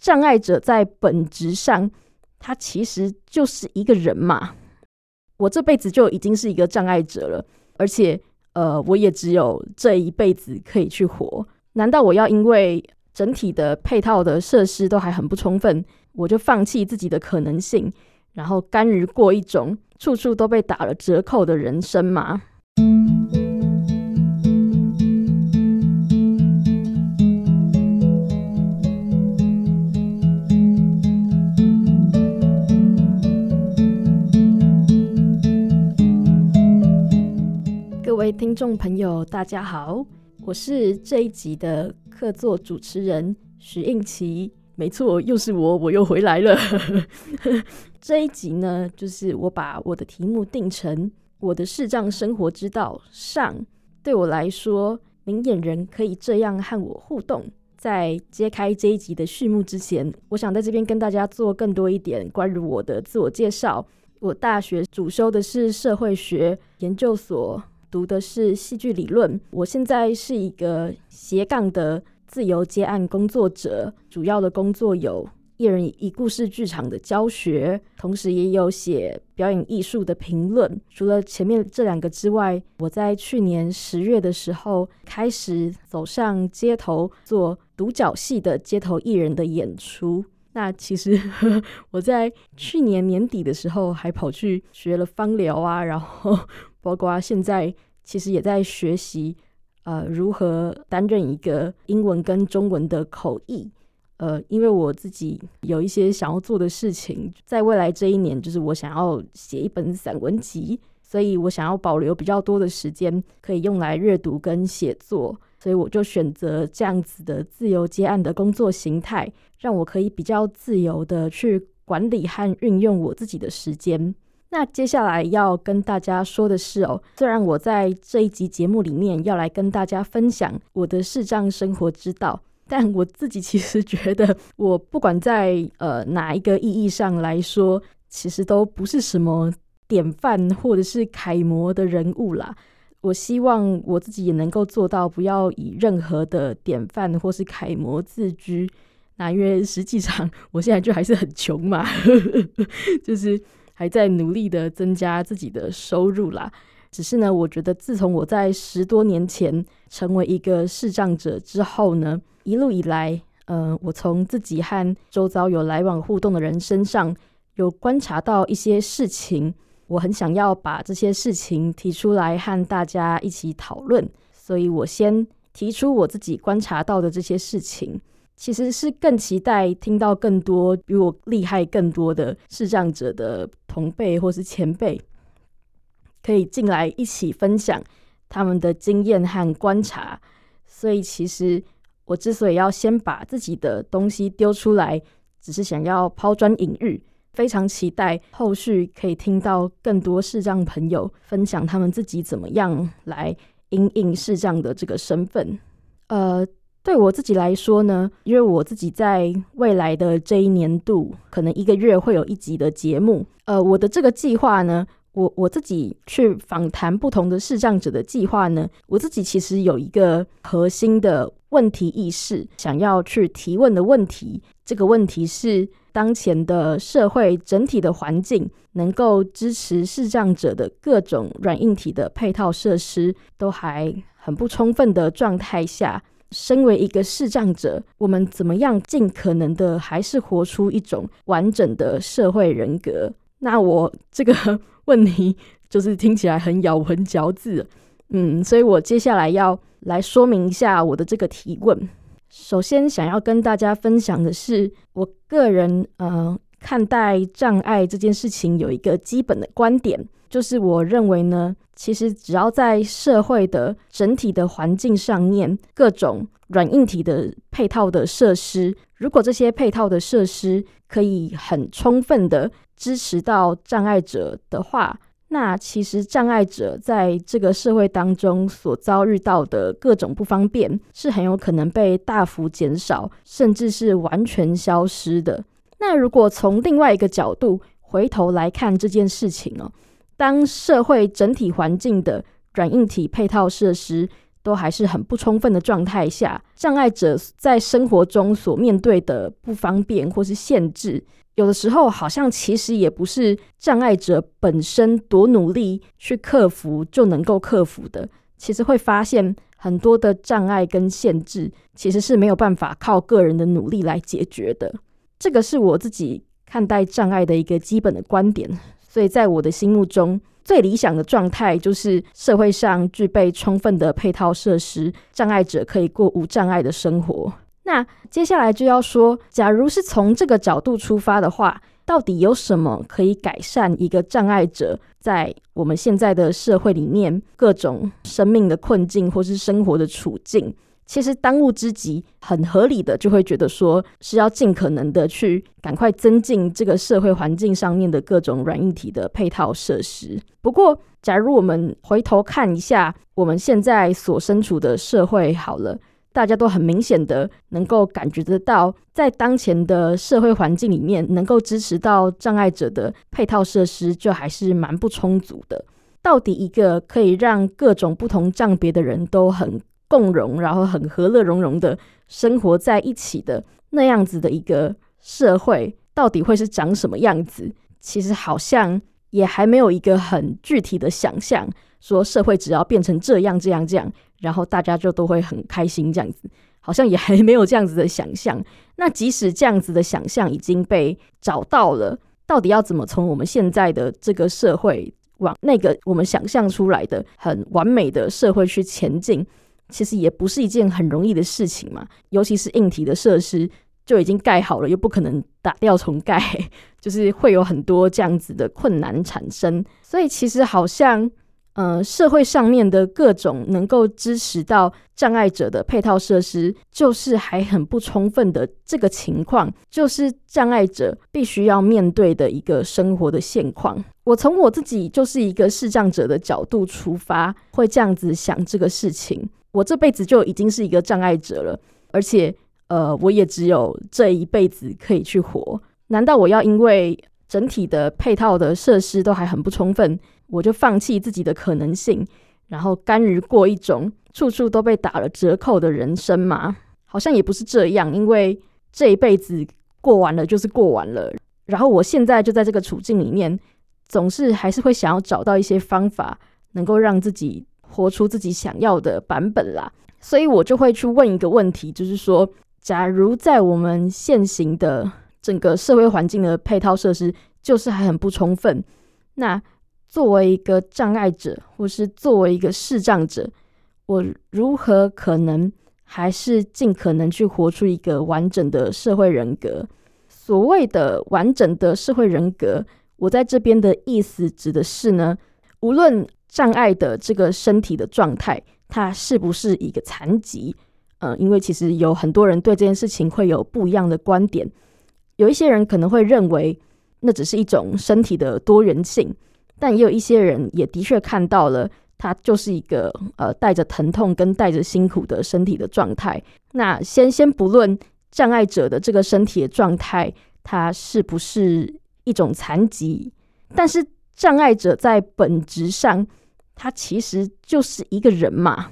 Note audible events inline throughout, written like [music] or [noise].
障碍者在本质上，他其实就是一个人嘛。我这辈子就已经是一个障碍者了，而且，呃，我也只有这一辈子可以去活。难道我要因为整体的配套的设施都还很不充分，我就放弃自己的可能性，然后甘于过一种处处都被打了折扣的人生吗？听众朋友，大家好。我是这一集的客座主持人许应琪，没错，又是我，我又回来了。[laughs] 这一集呢，就是我把我的题目定成“我的视障生活之道上”。对我来说，明眼人可以这样和我互动。在揭开这一集的序幕之前，我想在这边跟大家做更多一点关于我的自我介绍。我大学主修的是社会学，研究所。读的是戏剧理论，我现在是一个斜杠的自由接案工作者，主要的工作有一人一故事剧场的教学，同时也有写表演艺术的评论。除了前面这两个之外，我在去年十月的时候开始走上街头做独角戏的街头艺人的演出。那其实 [laughs] 我在去年年底的时候还跑去学了芳疗啊，然后。包括现在其实也在学习，呃，如何担任一个英文跟中文的口译，呃，因为我自己有一些想要做的事情，在未来这一年，就是我想要写一本散文集，所以我想要保留比较多的时间可以用来阅读跟写作，所以我就选择这样子的自由接案的工作形态，让我可以比较自由的去管理和运用我自己的时间。那接下来要跟大家说的是哦，虽然我在这一集节目里面要来跟大家分享我的视障生活之道，但我自己其实觉得，我不管在呃哪一个意义上来说，其实都不是什么典范或者是楷模的人物啦。我希望我自己也能够做到，不要以任何的典范或是楷模自居。那因为实际上 [laughs] 我现在就还是很穷嘛，[laughs] 就是。还在努力的增加自己的收入啦。只是呢，我觉得自从我在十多年前成为一个视障者之后呢，一路以来，呃，我从自己和周遭有来往互动的人身上，有观察到一些事情，我很想要把这些事情提出来和大家一起讨论。所以我先提出我自己观察到的这些事情。其实是更期待听到更多比我厉害更多的视障者的同辈或是前辈，可以进来一起分享他们的经验和观察。所以，其实我之所以要先把自己的东西丢出来，只是想要抛砖引玉。非常期待后续可以听到更多视障朋友分享他们自己怎么样来因应视障的这个身份。呃。对我自己来说呢，因为我自己在未来的这一年度，可能一个月会有一集的节目。呃，我的这个计划呢，我我自己去访谈不同的视障者的计划呢，我自己其实有一个核心的问题意识，想要去提问的问题。这个问题是：当前的社会整体的环境能够支持视障者的各种软硬体的配套设施都还很不充分的状态下。身为一个视障者，我们怎么样尽可能的还是活出一种完整的社会人格？那我这个问题就是听起来很咬文嚼字，嗯，所以我接下来要来说明一下我的这个提问。首先，想要跟大家分享的是，我个人呃看待障碍这件事情有一个基本的观点。就是我认为呢，其实只要在社会的整体的环境上面，各种软硬体的配套的设施，如果这些配套的设施可以很充分的支持到障碍者的话，那其实障碍者在这个社会当中所遭遇到的各种不方便，是很有可能被大幅减少，甚至是完全消失的。那如果从另外一个角度回头来看这件事情哦。当社会整体环境的软硬体配套设施都还是很不充分的状态下，障碍者在生活中所面对的不方便或是限制，有的时候好像其实也不是障碍者本身多努力去克服就能够克服的。其实会发现很多的障碍跟限制，其实是没有办法靠个人的努力来解决的。这个是我自己看待障碍的一个基本的观点。所以在我的心目中，最理想的状态就是社会上具备充分的配套设施，障碍者可以过无障碍的生活。那接下来就要说，假如是从这个角度出发的话，到底有什么可以改善一个障碍者在我们现在的社会里面各种生命的困境或是生活的处境？其实当务之急，很合理的就会觉得说是要尽可能的去赶快增进这个社会环境上面的各种软硬体的配套设施。不过，假如我们回头看一下我们现在所身处的社会，好了，大家都很明显的能够感觉得到，在当前的社会环境里面，能够支持到障碍者的配套设施就还是蛮不充足的。到底一个可以让各种不同障别的人都很共荣，然后很和乐融融的生活在一起的那样子的一个社会，到底会是长什么样子？其实好像也还没有一个很具体的想象，说社会只要变成这样、这样、这样，然后大家就都会很开心这样子，好像也还没有这样子的想象。那即使这样子的想象已经被找到了，到底要怎么从我们现在的这个社会往那个我们想象出来的很完美的社会去前进？其实也不是一件很容易的事情嘛，尤其是硬体的设施就已经盖好了，又不可能打掉重盖，[laughs] 就是会有很多这样子的困难产生。所以其实好像，呃，社会上面的各种能够支持到障碍者的配套设施，就是还很不充分的这个情况，就是障碍者必须要面对的一个生活的现况。我从我自己就是一个视障者的角度出发，会这样子想这个事情。我这辈子就已经是一个障碍者了，而且，呃，我也只有这一辈子可以去活。难道我要因为整体的配套的设施都还很不充分，我就放弃自己的可能性，然后甘于过一种处处都被打了折扣的人生吗？好像也不是这样，因为这一辈子过完了就是过完了。然后我现在就在这个处境里面，总是还是会想要找到一些方法，能够让自己。活出自己想要的版本啦，所以我就会去问一个问题，就是说，假如在我们现行的整个社会环境的配套设施就是还很不充分，那作为一个障碍者，或是作为一个视障者，我如何可能还是尽可能去活出一个完整的社会人格？所谓的完整的社会人格，我在这边的意思指的是呢，无论。障碍的这个身体的状态，它是不是一个残疾？呃，因为其实有很多人对这件事情会有不一样的观点。有一些人可能会认为那只是一种身体的多元性，但也有一些人也的确看到了它就是一个呃带着疼痛跟带着辛苦的身体的状态。那先先不论障碍者的这个身体的状态，它是不是一种残疾，但是障碍者在本质上。他其实就是一个人嘛，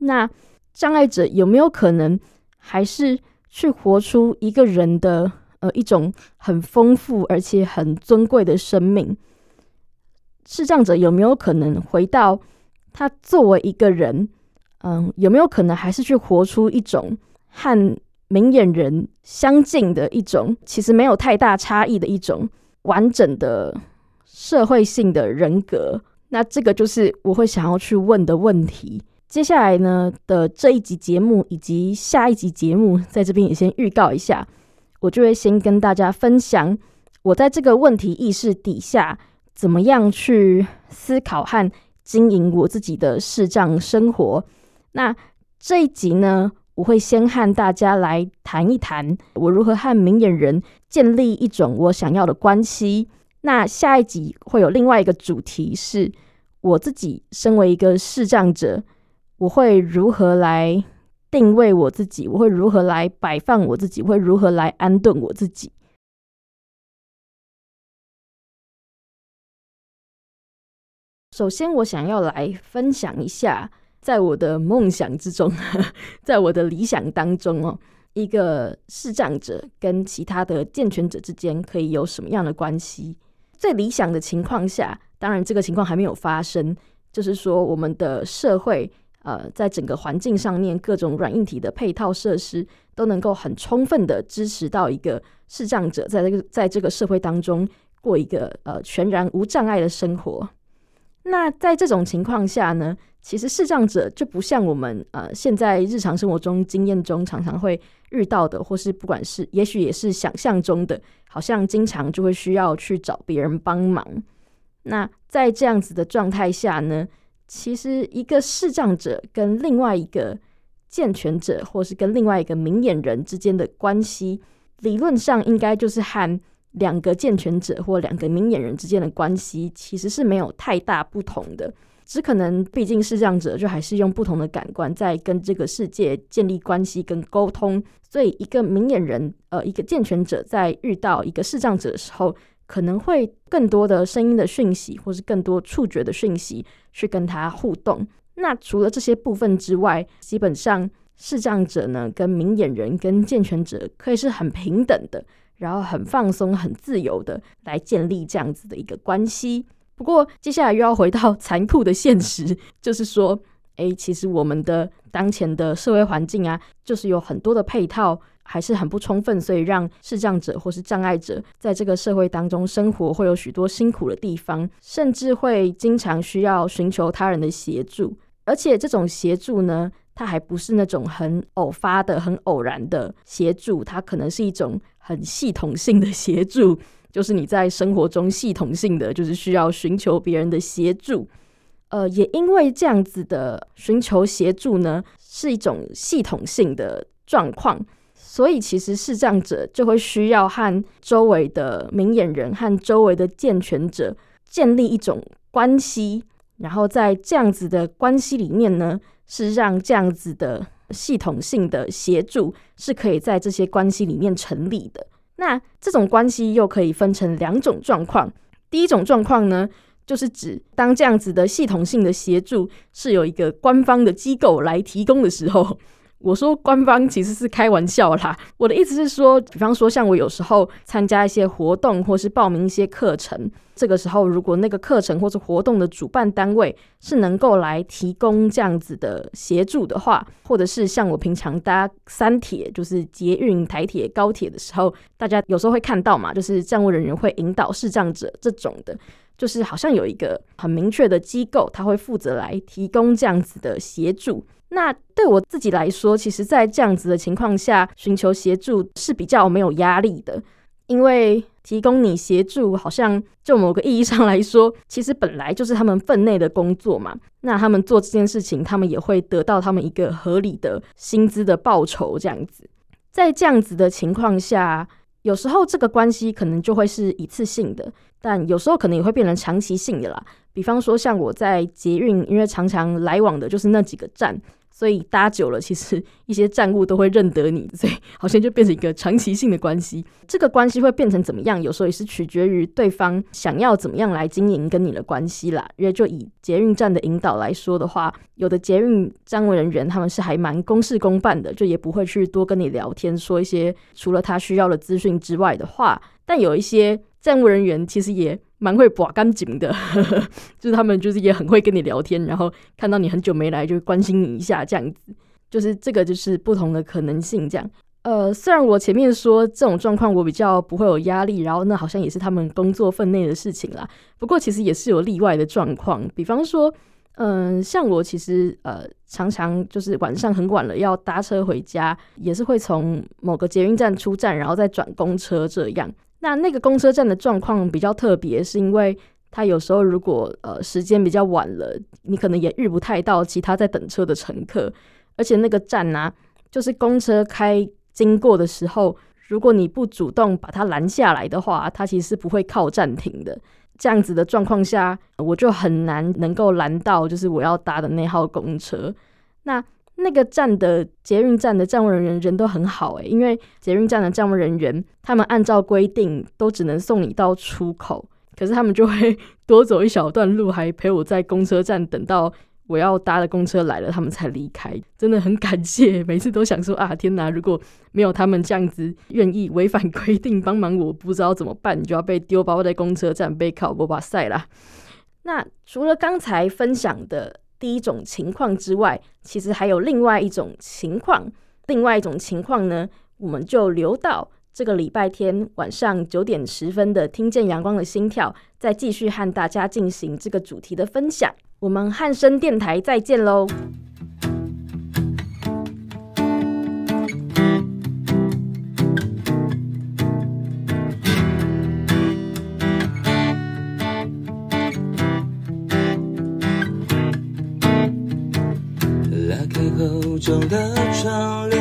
那障碍者有没有可能还是去活出一个人的呃一种很丰富而且很尊贵的生命？视障者有没有可能回到他作为一个人，嗯，有没有可能还是去活出一种和明眼人相近的一种，其实没有太大差异的一种完整的社会性的人格？那这个就是我会想要去问的问题。接下来呢的这一集节目以及下一集节目，在这边也先预告一下，我就会先跟大家分享我在这个问题意识底下，怎么样去思考和经营我自己的视障生活。那这一集呢，我会先和大家来谈一谈我如何和明眼人建立一种我想要的关系。那下一集会有另外一个主题，是我自己身为一个视障者，我会如何来定位我自己？我会如何来摆放我自己？我会如何来安顿我自己？首先，我想要来分享一下在我的梦想之中，[laughs] 在我的理想当中哦，一个视障者跟其他的健全者之间可以有什么样的关系？最理想的情况下，当然这个情况还没有发生，就是说我们的社会，呃，在整个环境上面，各种软硬体的配套设施都能够很充分的支持到一个视障者在这个在这个社会当中过一个呃全然无障碍的生活。那在这种情况下呢，其实视障者就不像我们呃现在日常生活中经验中常常会遇到的，或是不管是也许也是想象中的，好像经常就会需要去找别人帮忙。那在这样子的状态下呢，其实一个视障者跟另外一个健全者，或是跟另外一个明眼人之间的关系，理论上应该就是和两个健全者或两个明眼人之间的关系，其实是没有太大不同的。只可能毕竟视障者就还是用不同的感官在跟这个世界建立关系跟沟通，所以一个明眼人，呃，一个健全者在遇到一个视障者的时候，可能会更多的声音的讯息，或是更多触觉的讯息去跟他互动。那除了这些部分之外，基本上视障者呢，跟明眼人跟健全者可以是很平等的，然后很放松、很自由的来建立这样子的一个关系。不过，接下来又要回到残酷的现实，[laughs] 就是说，诶，其实我们的当前的社会环境啊，就是有很多的配套还是很不充分，所以让视障者或是障碍者在这个社会当中生活会有许多辛苦的地方，甚至会经常需要寻求他人的协助，而且这种协助呢，它还不是那种很偶发的、很偶然的协助，它可能是一种很系统性的协助。[laughs] 就是你在生活中系统性的，就是需要寻求别人的协助，呃，也因为这样子的寻求协助呢，是一种系统性的状况，所以其实视障者就会需要和周围的明眼人和周围的健全者建立一种关系，然后在这样子的关系里面呢，是让这样子的系统性的协助是可以在这些关系里面成立的。那这种关系又可以分成两种状况。第一种状况呢，就是指当这样子的系统性的协助是有一个官方的机构来提供的时候。我说官方其实是开玩笑啦，[laughs] 我的意思是说，比方说像我有时候参加一些活动，或是报名一些课程，这个时候如果那个课程或是活动的主办单位是能够来提供这样子的协助的话，或者是像我平常搭三铁，就是捷运、台铁、高铁的时候，大家有时候会看到嘛，就是站务人员会引导视障者这种的，就是好像有一个很明确的机构，他会负责来提供这样子的协助。那对我自己来说，其实，在这样子的情况下，寻求协助是比较没有压力的，因为提供你协助，好像就某个意义上来说，其实本来就是他们分内的工作嘛。那他们做这件事情，他们也会得到他们一个合理的薪资的报酬，这样子。在这样子的情况下，有时候这个关系可能就会是一次性的，但有时候可能也会变成长期性的啦。比方说，像我在捷运，因为常常来往的就是那几个站。所以搭久了，其实一些站务都会认得你，所以好像就变成一个长期性的关系。这个关系会变成怎么样？有时候也是取决于对方想要怎么样来经营跟你的关系啦。因为就以捷运站的引导来说的话，有的捷运站务人员他们是还蛮公事公办的，就也不会去多跟你聊天，说一些除了他需要的资讯之外的话。但有一些站务人员其实也。蛮会把干净的，[laughs] 就是他们就是也很会跟你聊天，然后看到你很久没来，就关心你一下这样子，就是这个就是不同的可能性这样。呃，虽然我前面说这种状况我比较不会有压力，然后那好像也是他们工作分内的事情啦。不过其实也是有例外的状况，比方说，嗯、像我其实呃常常就是晚上很晚了要搭车回家，也是会从某个捷运站出站，然后再转公车这样。那那个公车站的状况比较特别，是因为他有时候如果呃时间比较晚了，你可能也遇不太到其他在等车的乘客，而且那个站呢、就是公车开经过的时候，如果你不主动把它拦下来的话，它其实是不会靠站停的。这样子的状况下，我就很难能够拦到就是我要搭的那号公车。那那个站的捷运站的站务人员人都很好诶，因为捷运站的站务人员他们按照规定都只能送你到出口，可是他们就会多走一小段路，还陪我在公车站等到我要搭的公车来了，他们才离开，真的很感谢。每次都想说啊，天哪！如果没有他们这样子愿意违反规定帮忙我，不知道怎么办，你就要被丢包在公车站被考波巴塞啦。那除了刚才分享的第一种情况之外，其实还有另外一种情况。另外一种情况呢，我们就留到这个礼拜天晚上九点十分的《听见阳光的心跳》，再继续和大家进行这个主题的分享。我们汉声电台再见喽！开厚重的窗帘，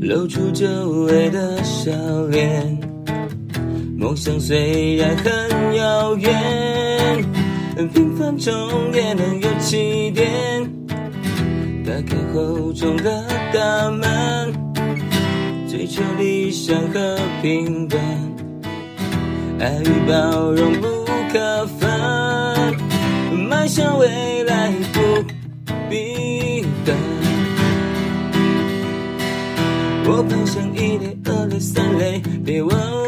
露出久违的笑脸。梦想虽然很遥远。平凡中也能有起点，打开厚重的大门，追求理想和平凡，爱与包容不可分，迈向未来不明灯我喷上一滴二类三类别问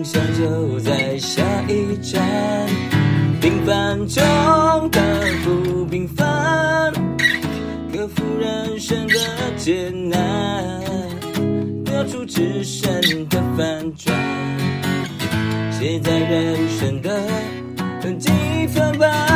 梦想就在下一站，平凡中的不平凡，克服人生的艰难，得出自身的反转，写在人生的几分吧。